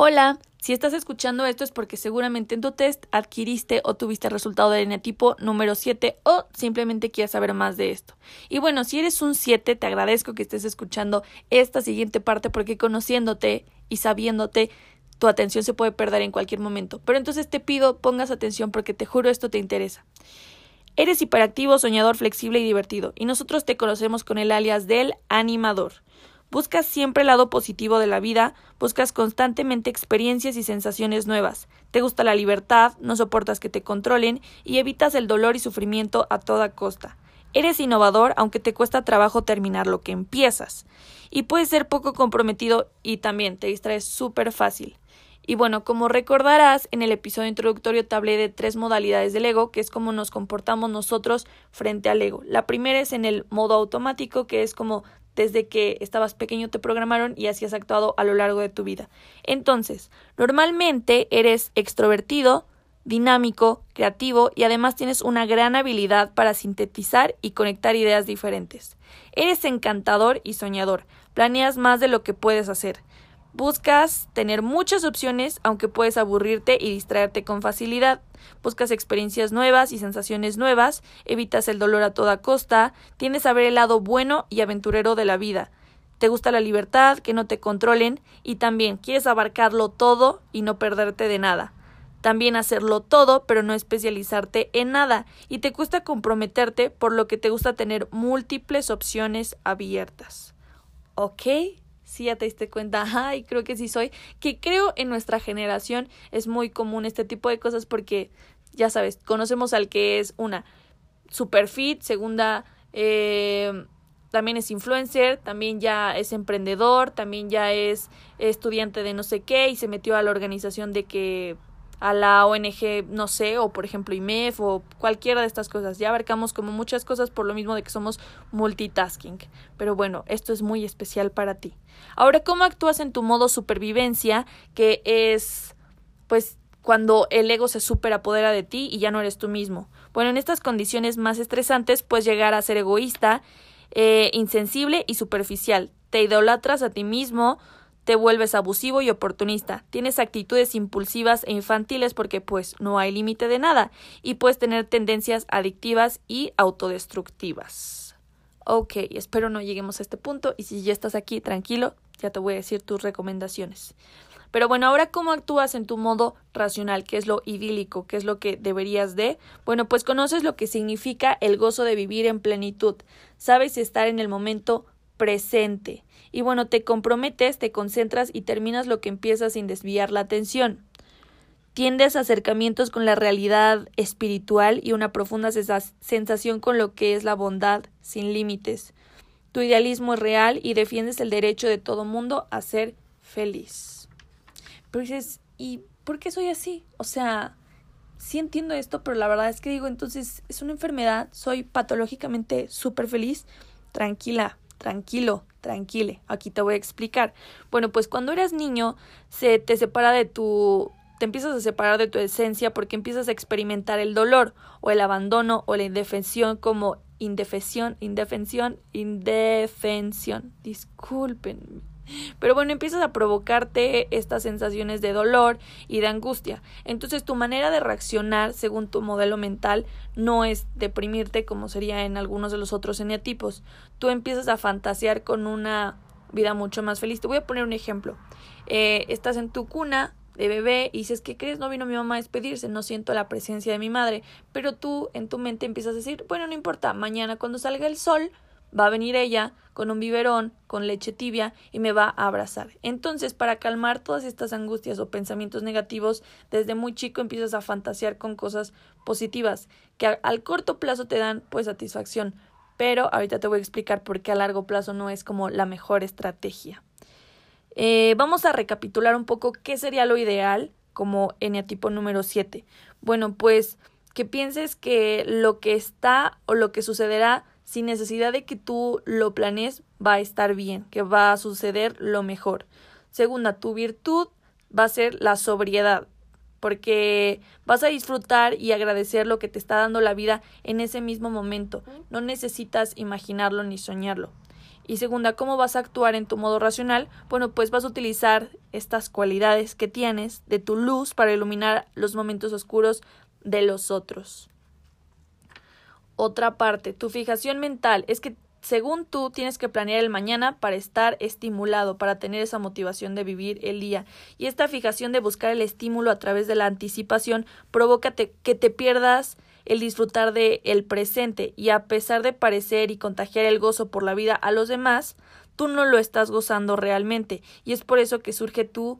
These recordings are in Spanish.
Hola, si estás escuchando esto es porque seguramente en tu test adquiriste o tuviste el resultado del eneatipo número 7 o simplemente quieres saber más de esto. Y bueno, si eres un 7, te agradezco que estés escuchando esta siguiente parte porque conociéndote y sabiéndote, tu atención se puede perder en cualquier momento. Pero entonces te pido pongas atención porque te juro esto te interesa. Eres hiperactivo, soñador, flexible y divertido, y nosotros te conocemos con el alias del animador. Buscas siempre el lado positivo de la vida, buscas constantemente experiencias y sensaciones nuevas. Te gusta la libertad, no soportas que te controlen y evitas el dolor y sufrimiento a toda costa. Eres innovador aunque te cuesta trabajo terminar lo que empiezas. Y puedes ser poco comprometido y también te distraes súper fácil. Y bueno, como recordarás, en el episodio introductorio te hablé de tres modalidades del ego, que es cómo nos comportamos nosotros frente al ego. La primera es en el modo automático, que es como desde que estabas pequeño te programaron y así has actuado a lo largo de tu vida. Entonces, normalmente eres extrovertido, dinámico, creativo y además tienes una gran habilidad para sintetizar y conectar ideas diferentes. Eres encantador y soñador, planeas más de lo que puedes hacer. Buscas tener muchas opciones, aunque puedes aburrirte y distraerte con facilidad. Buscas experiencias nuevas y sensaciones nuevas, evitas el dolor a toda costa, tienes a ver el lado bueno y aventurero de la vida. Te gusta la libertad, que no te controlen y también quieres abarcarlo todo y no perderte de nada. También hacerlo todo, pero no especializarte en nada, y te cuesta comprometerte, por lo que te gusta tener múltiples opciones abiertas. ¿Ok? Ya te diste cuenta, ay, creo que sí soy, que creo en nuestra generación es muy común este tipo de cosas porque, ya sabes, conocemos al que es una super fit, segunda, eh, también es influencer, también ya es emprendedor, también ya es estudiante de no sé qué y se metió a la organización de que a la ONG, no sé, o por ejemplo IMEF o cualquiera de estas cosas. Ya abarcamos como muchas cosas por lo mismo de que somos multitasking. Pero bueno, esto es muy especial para ti. Ahora, ¿cómo actúas en tu modo supervivencia? Que es, pues, cuando el ego se superapodera de ti y ya no eres tú mismo. Bueno, en estas condiciones más estresantes puedes llegar a ser egoísta, eh, insensible y superficial. Te idolatras a ti mismo, te vuelves abusivo y oportunista, tienes actitudes impulsivas e infantiles porque pues no hay límite de nada y puedes tener tendencias adictivas y autodestructivas. Ok, espero no lleguemos a este punto y si ya estás aquí, tranquilo, ya te voy a decir tus recomendaciones. Pero bueno, ahora cómo actúas en tu modo racional, qué es lo idílico, qué es lo que deberías de. Bueno, pues conoces lo que significa el gozo de vivir en plenitud, sabes estar en el momento presente. Y bueno, te comprometes, te concentras y terminas lo que empiezas sin desviar la atención. Tiendes acercamientos con la realidad espiritual y una profunda sensación con lo que es la bondad sin límites. Tu idealismo es real y defiendes el derecho de todo mundo a ser feliz. Pero dices, ¿y por qué soy así? O sea, sí entiendo esto, pero la verdad es que digo, entonces es una enfermedad, soy patológicamente súper feliz. Tranquila, tranquilo, tranquile. Aquí te voy a explicar. Bueno, pues cuando eras niño se te separa de tu te empiezas a separar de tu esencia porque empiezas a experimentar el dolor o el abandono o la indefensión como indefensión, indefensión, indefensión. Disculpen. Pero bueno, empiezas a provocarte estas sensaciones de dolor y de angustia. Entonces tu manera de reaccionar según tu modelo mental no es deprimirte como sería en algunos de los otros eneatipos. Tú empiezas a fantasear con una vida mucho más feliz. Te voy a poner un ejemplo. Eh, estás en tu cuna de bebé y dices, ¿qué crees? No vino mi mamá a despedirse, no siento la presencia de mi madre. Pero tú en tu mente empiezas a decir, bueno, no importa, mañana cuando salga el sol, va a venir ella con un biberón, con leche tibia y me va a abrazar. Entonces, para calmar todas estas angustias o pensamientos negativos, desde muy chico empiezas a fantasear con cosas positivas que al corto plazo te dan pues satisfacción, pero ahorita te voy a explicar por qué a largo plazo no es como la mejor estrategia. Eh, vamos a recapitular un poco qué sería lo ideal como eneatipo número 7. Bueno, pues que pienses que lo que está o lo que sucederá sin necesidad de que tú lo planees, va a estar bien, que va a suceder lo mejor. Segunda, tu virtud va a ser la sobriedad, porque vas a disfrutar y agradecer lo que te está dando la vida en ese mismo momento. No necesitas imaginarlo ni soñarlo. Y segunda, ¿cómo vas a actuar en tu modo racional? Bueno, pues vas a utilizar estas cualidades que tienes de tu luz para iluminar los momentos oscuros de los otros. Otra parte, tu fijación mental es que según tú tienes que planear el mañana para estar estimulado, para tener esa motivación de vivir el día. Y esta fijación de buscar el estímulo a través de la anticipación provoca que te pierdas el disfrutar de el presente y a pesar de parecer y contagiar el gozo por la vida a los demás, tú no lo estás gozando realmente y es por eso que surge tu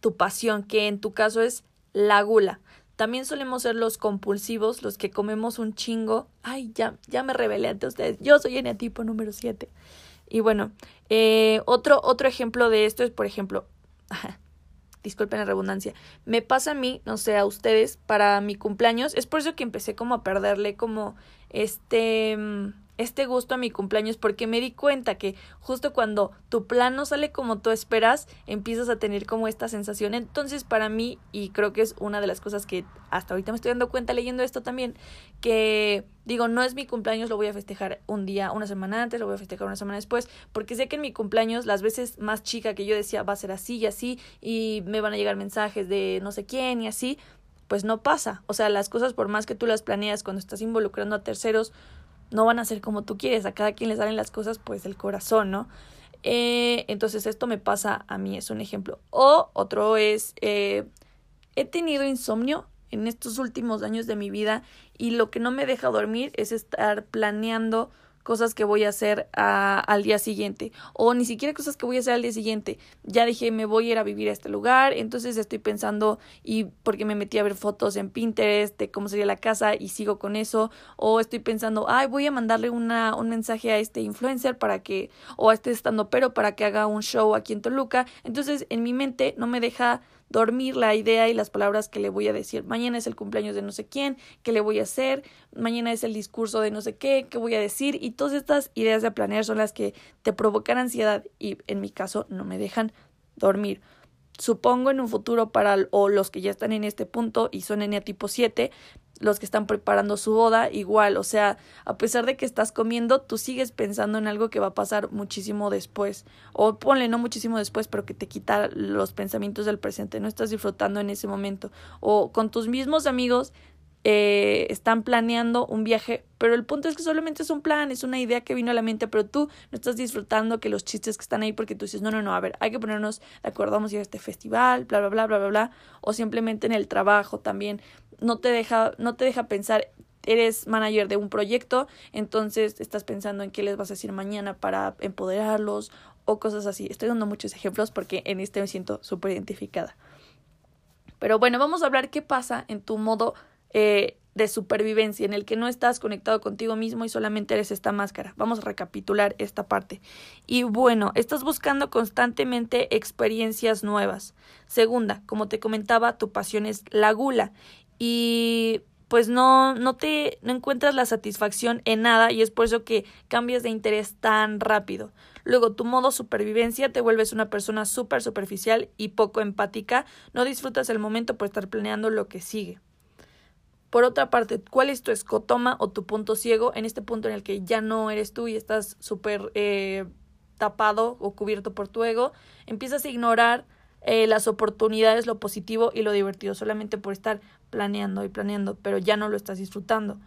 tu pasión, que en tu caso es la gula. También solemos ser los compulsivos, los que comemos un chingo. Ay, ya, ya me revelé ante ustedes. Yo soy eneatipo número 7. Y bueno, eh, otro, otro ejemplo de esto es, por ejemplo, disculpen la redundancia, me pasa a mí, no sé, a ustedes, para mi cumpleaños, es por eso que empecé como a perderle como este mm, este gusto a mi cumpleaños porque me di cuenta que justo cuando tu plan no sale como tú esperas, empiezas a tener como esta sensación. Entonces, para mí, y creo que es una de las cosas que hasta ahorita me estoy dando cuenta leyendo esto también, que digo, no es mi cumpleaños, lo voy a festejar un día, una semana antes, lo voy a festejar una semana después, porque sé que en mi cumpleaños, las veces más chica que yo decía va a ser así y así, y me van a llegar mensajes de no sé quién y así, pues no pasa. O sea, las cosas por más que tú las planeas cuando estás involucrando a terceros, no van a ser como tú quieres, a cada quien le salen las cosas pues del corazón, ¿no? Eh, entonces esto me pasa a mí, es un ejemplo. O otro es, eh, he tenido insomnio en estos últimos años de mi vida y lo que no me deja dormir es estar planeando cosas que voy a hacer al día siguiente o ni siquiera cosas que voy a hacer al día siguiente. Ya dije, me voy a ir a vivir a este lugar, entonces estoy pensando y porque me metí a ver fotos en Pinterest de cómo sería la casa y sigo con eso o estoy pensando, ay, voy a mandarle una, un mensaje a este influencer para que o a este estando pero para que haga un show aquí en Toluca. Entonces, en mi mente no me deja dormir la idea y las palabras que le voy a decir. Mañana es el cumpleaños de no sé quién, qué le voy a hacer, mañana es el discurso de no sé qué, qué voy a decir y todas estas ideas de planear son las que te provocan ansiedad y en mi caso no me dejan dormir. Supongo en un futuro para o los que ya están en este punto y son en tipo 7, los que están preparando su boda, igual, o sea, a pesar de que estás comiendo, tú sigues pensando en algo que va a pasar muchísimo después, o ponle no muchísimo después, pero que te quita los pensamientos del presente, no estás disfrutando en ese momento, o con tus mismos amigos eh, están planeando un viaje, pero el punto es que solamente es un plan, es una idea que vino a la mente, pero tú no estás disfrutando que los chistes que están ahí porque tú dices, no, no, no, a ver, hay que ponernos de acuerdo, vamos a ir a este festival, bla, bla, bla, bla, bla, bla, o simplemente en el trabajo también, no te deja, no te deja pensar eres manager de un proyecto, entonces estás pensando en qué les vas a decir mañana para empoderarlos o cosas así. Estoy dando muchos ejemplos porque en este me siento súper identificada. Pero bueno, vamos a hablar qué pasa en tu modo eh, de supervivencia, en el que no estás conectado contigo mismo y solamente eres esta máscara. Vamos a recapitular esta parte. Y bueno, estás buscando constantemente experiencias nuevas. Segunda, como te comentaba, tu pasión es la gula y pues no, no te no encuentras la satisfacción en nada y es por eso que cambias de interés tan rápido. Luego, tu modo supervivencia te vuelves una persona súper superficial y poco empática, no disfrutas el momento por estar planeando lo que sigue. Por otra parte, ¿cuál es tu escotoma o tu punto ciego en este punto en el que ya no eres tú y estás súper eh, tapado o cubierto por tu ego? Empiezas a ignorar eh, las oportunidades, lo positivo y lo divertido, solamente por estar planeando y planeando, pero ya no lo estás disfrutando.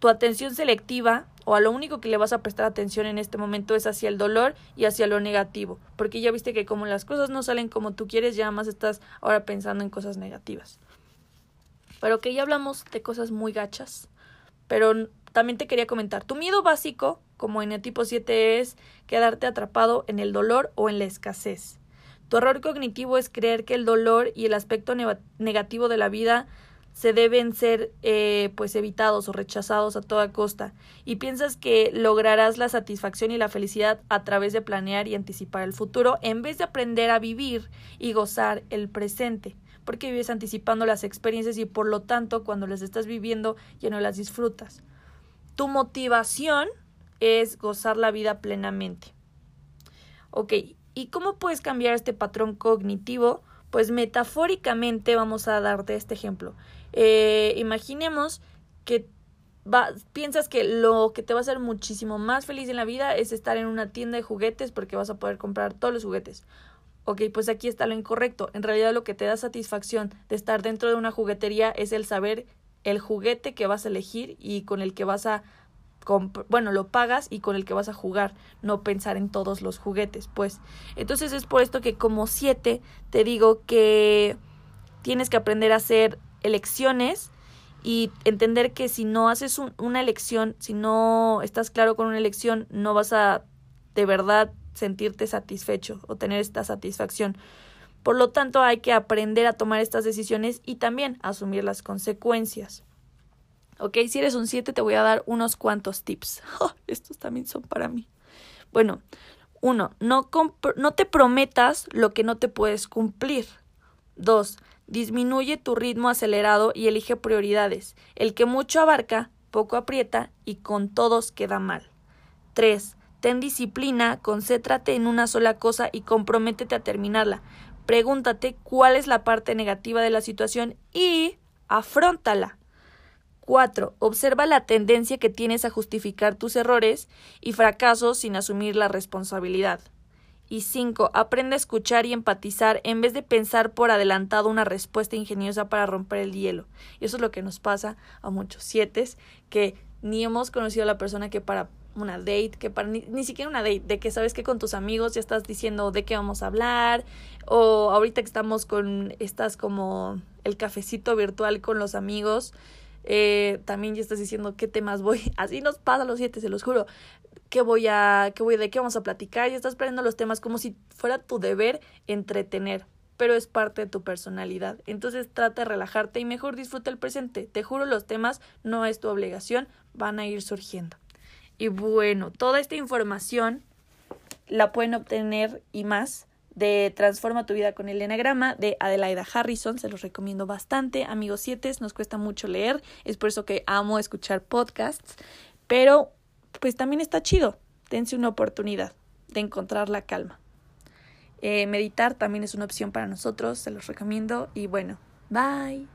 Tu atención selectiva o a lo único que le vas a prestar atención en este momento es hacia el dolor y hacia lo negativo, porque ya viste que como las cosas no salen como tú quieres, ya más estás ahora pensando en cosas negativas. Pero que ya hablamos de cosas muy gachas. Pero también te quería comentar, tu miedo básico, como en el tipo 7, es quedarte atrapado en el dolor o en la escasez. Tu error cognitivo es creer que el dolor y el aspecto negativo de la vida se deben ser eh, pues evitados o rechazados a toda costa y piensas que lograrás la satisfacción y la felicidad a través de planear y anticipar el futuro en vez de aprender a vivir y gozar el presente porque vives anticipando las experiencias y por lo tanto cuando las estás viviendo ya no las disfrutas. Tu motivación es gozar la vida plenamente. Ok, ¿y cómo puedes cambiar este patrón cognitivo? Pues metafóricamente vamos a darte este ejemplo. Eh, imaginemos que piensas que lo que te va a hacer muchísimo más feliz en la vida es estar en una tienda de juguetes porque vas a poder comprar todos los juguetes. Ok, pues aquí está lo incorrecto. En realidad lo que te da satisfacción de estar dentro de una juguetería es el saber el juguete que vas a elegir y con el que vas a bueno, lo pagas y con el que vas a jugar, no pensar en todos los juguetes, pues. Entonces es por esto que como siete te digo que tienes que aprender a hacer elecciones y entender que si no haces una elección, si no estás claro con una elección, no vas a de verdad sentirte satisfecho o tener esta satisfacción. Por lo tanto, hay que aprender a tomar estas decisiones y también asumir las consecuencias. Ok, si eres un 7 te voy a dar unos cuantos tips. estos también son para mí. Bueno, uno, no, no te prometas lo que no te puedes cumplir. Dos, disminuye tu ritmo acelerado y elige prioridades. El que mucho abarca, poco aprieta y con todos queda mal. 3. Ten disciplina, concéntrate en una sola cosa y comprométete a terminarla. Pregúntate cuál es la parte negativa de la situación y afróntala. 4. Observa la tendencia que tienes a justificar tus errores y fracasos sin asumir la responsabilidad. Y 5. Aprende a escuchar y empatizar en vez de pensar por adelantado una respuesta ingeniosa para romper el hielo. Y eso es lo que nos pasa a muchos siete, que ni hemos conocido a la persona que para una date, que para ni, siquiera una date, de que sabes que con tus amigos ya estás diciendo de qué vamos a hablar, o ahorita que estamos con, estás como el cafecito virtual con los amigos, eh, también ya estás diciendo qué temas voy, así nos pasa a los siete, se los juro, qué voy a, qué voy, de qué vamos a platicar, y estás perdiendo los temas como si fuera tu deber entretener, pero es parte de tu personalidad. Entonces trata de relajarte y mejor disfruta el presente. Te juro, los temas no es tu obligación, van a ir surgiendo. Y bueno, toda esta información la pueden obtener y más de Transforma tu vida con el enagrama de Adelaida Harrison, se los recomiendo bastante. Amigos 7, nos cuesta mucho leer, es por eso que amo escuchar podcasts, pero pues también está chido, dense una oportunidad de encontrar la calma. Eh, meditar también es una opción para nosotros, se los recomiendo y bueno, bye.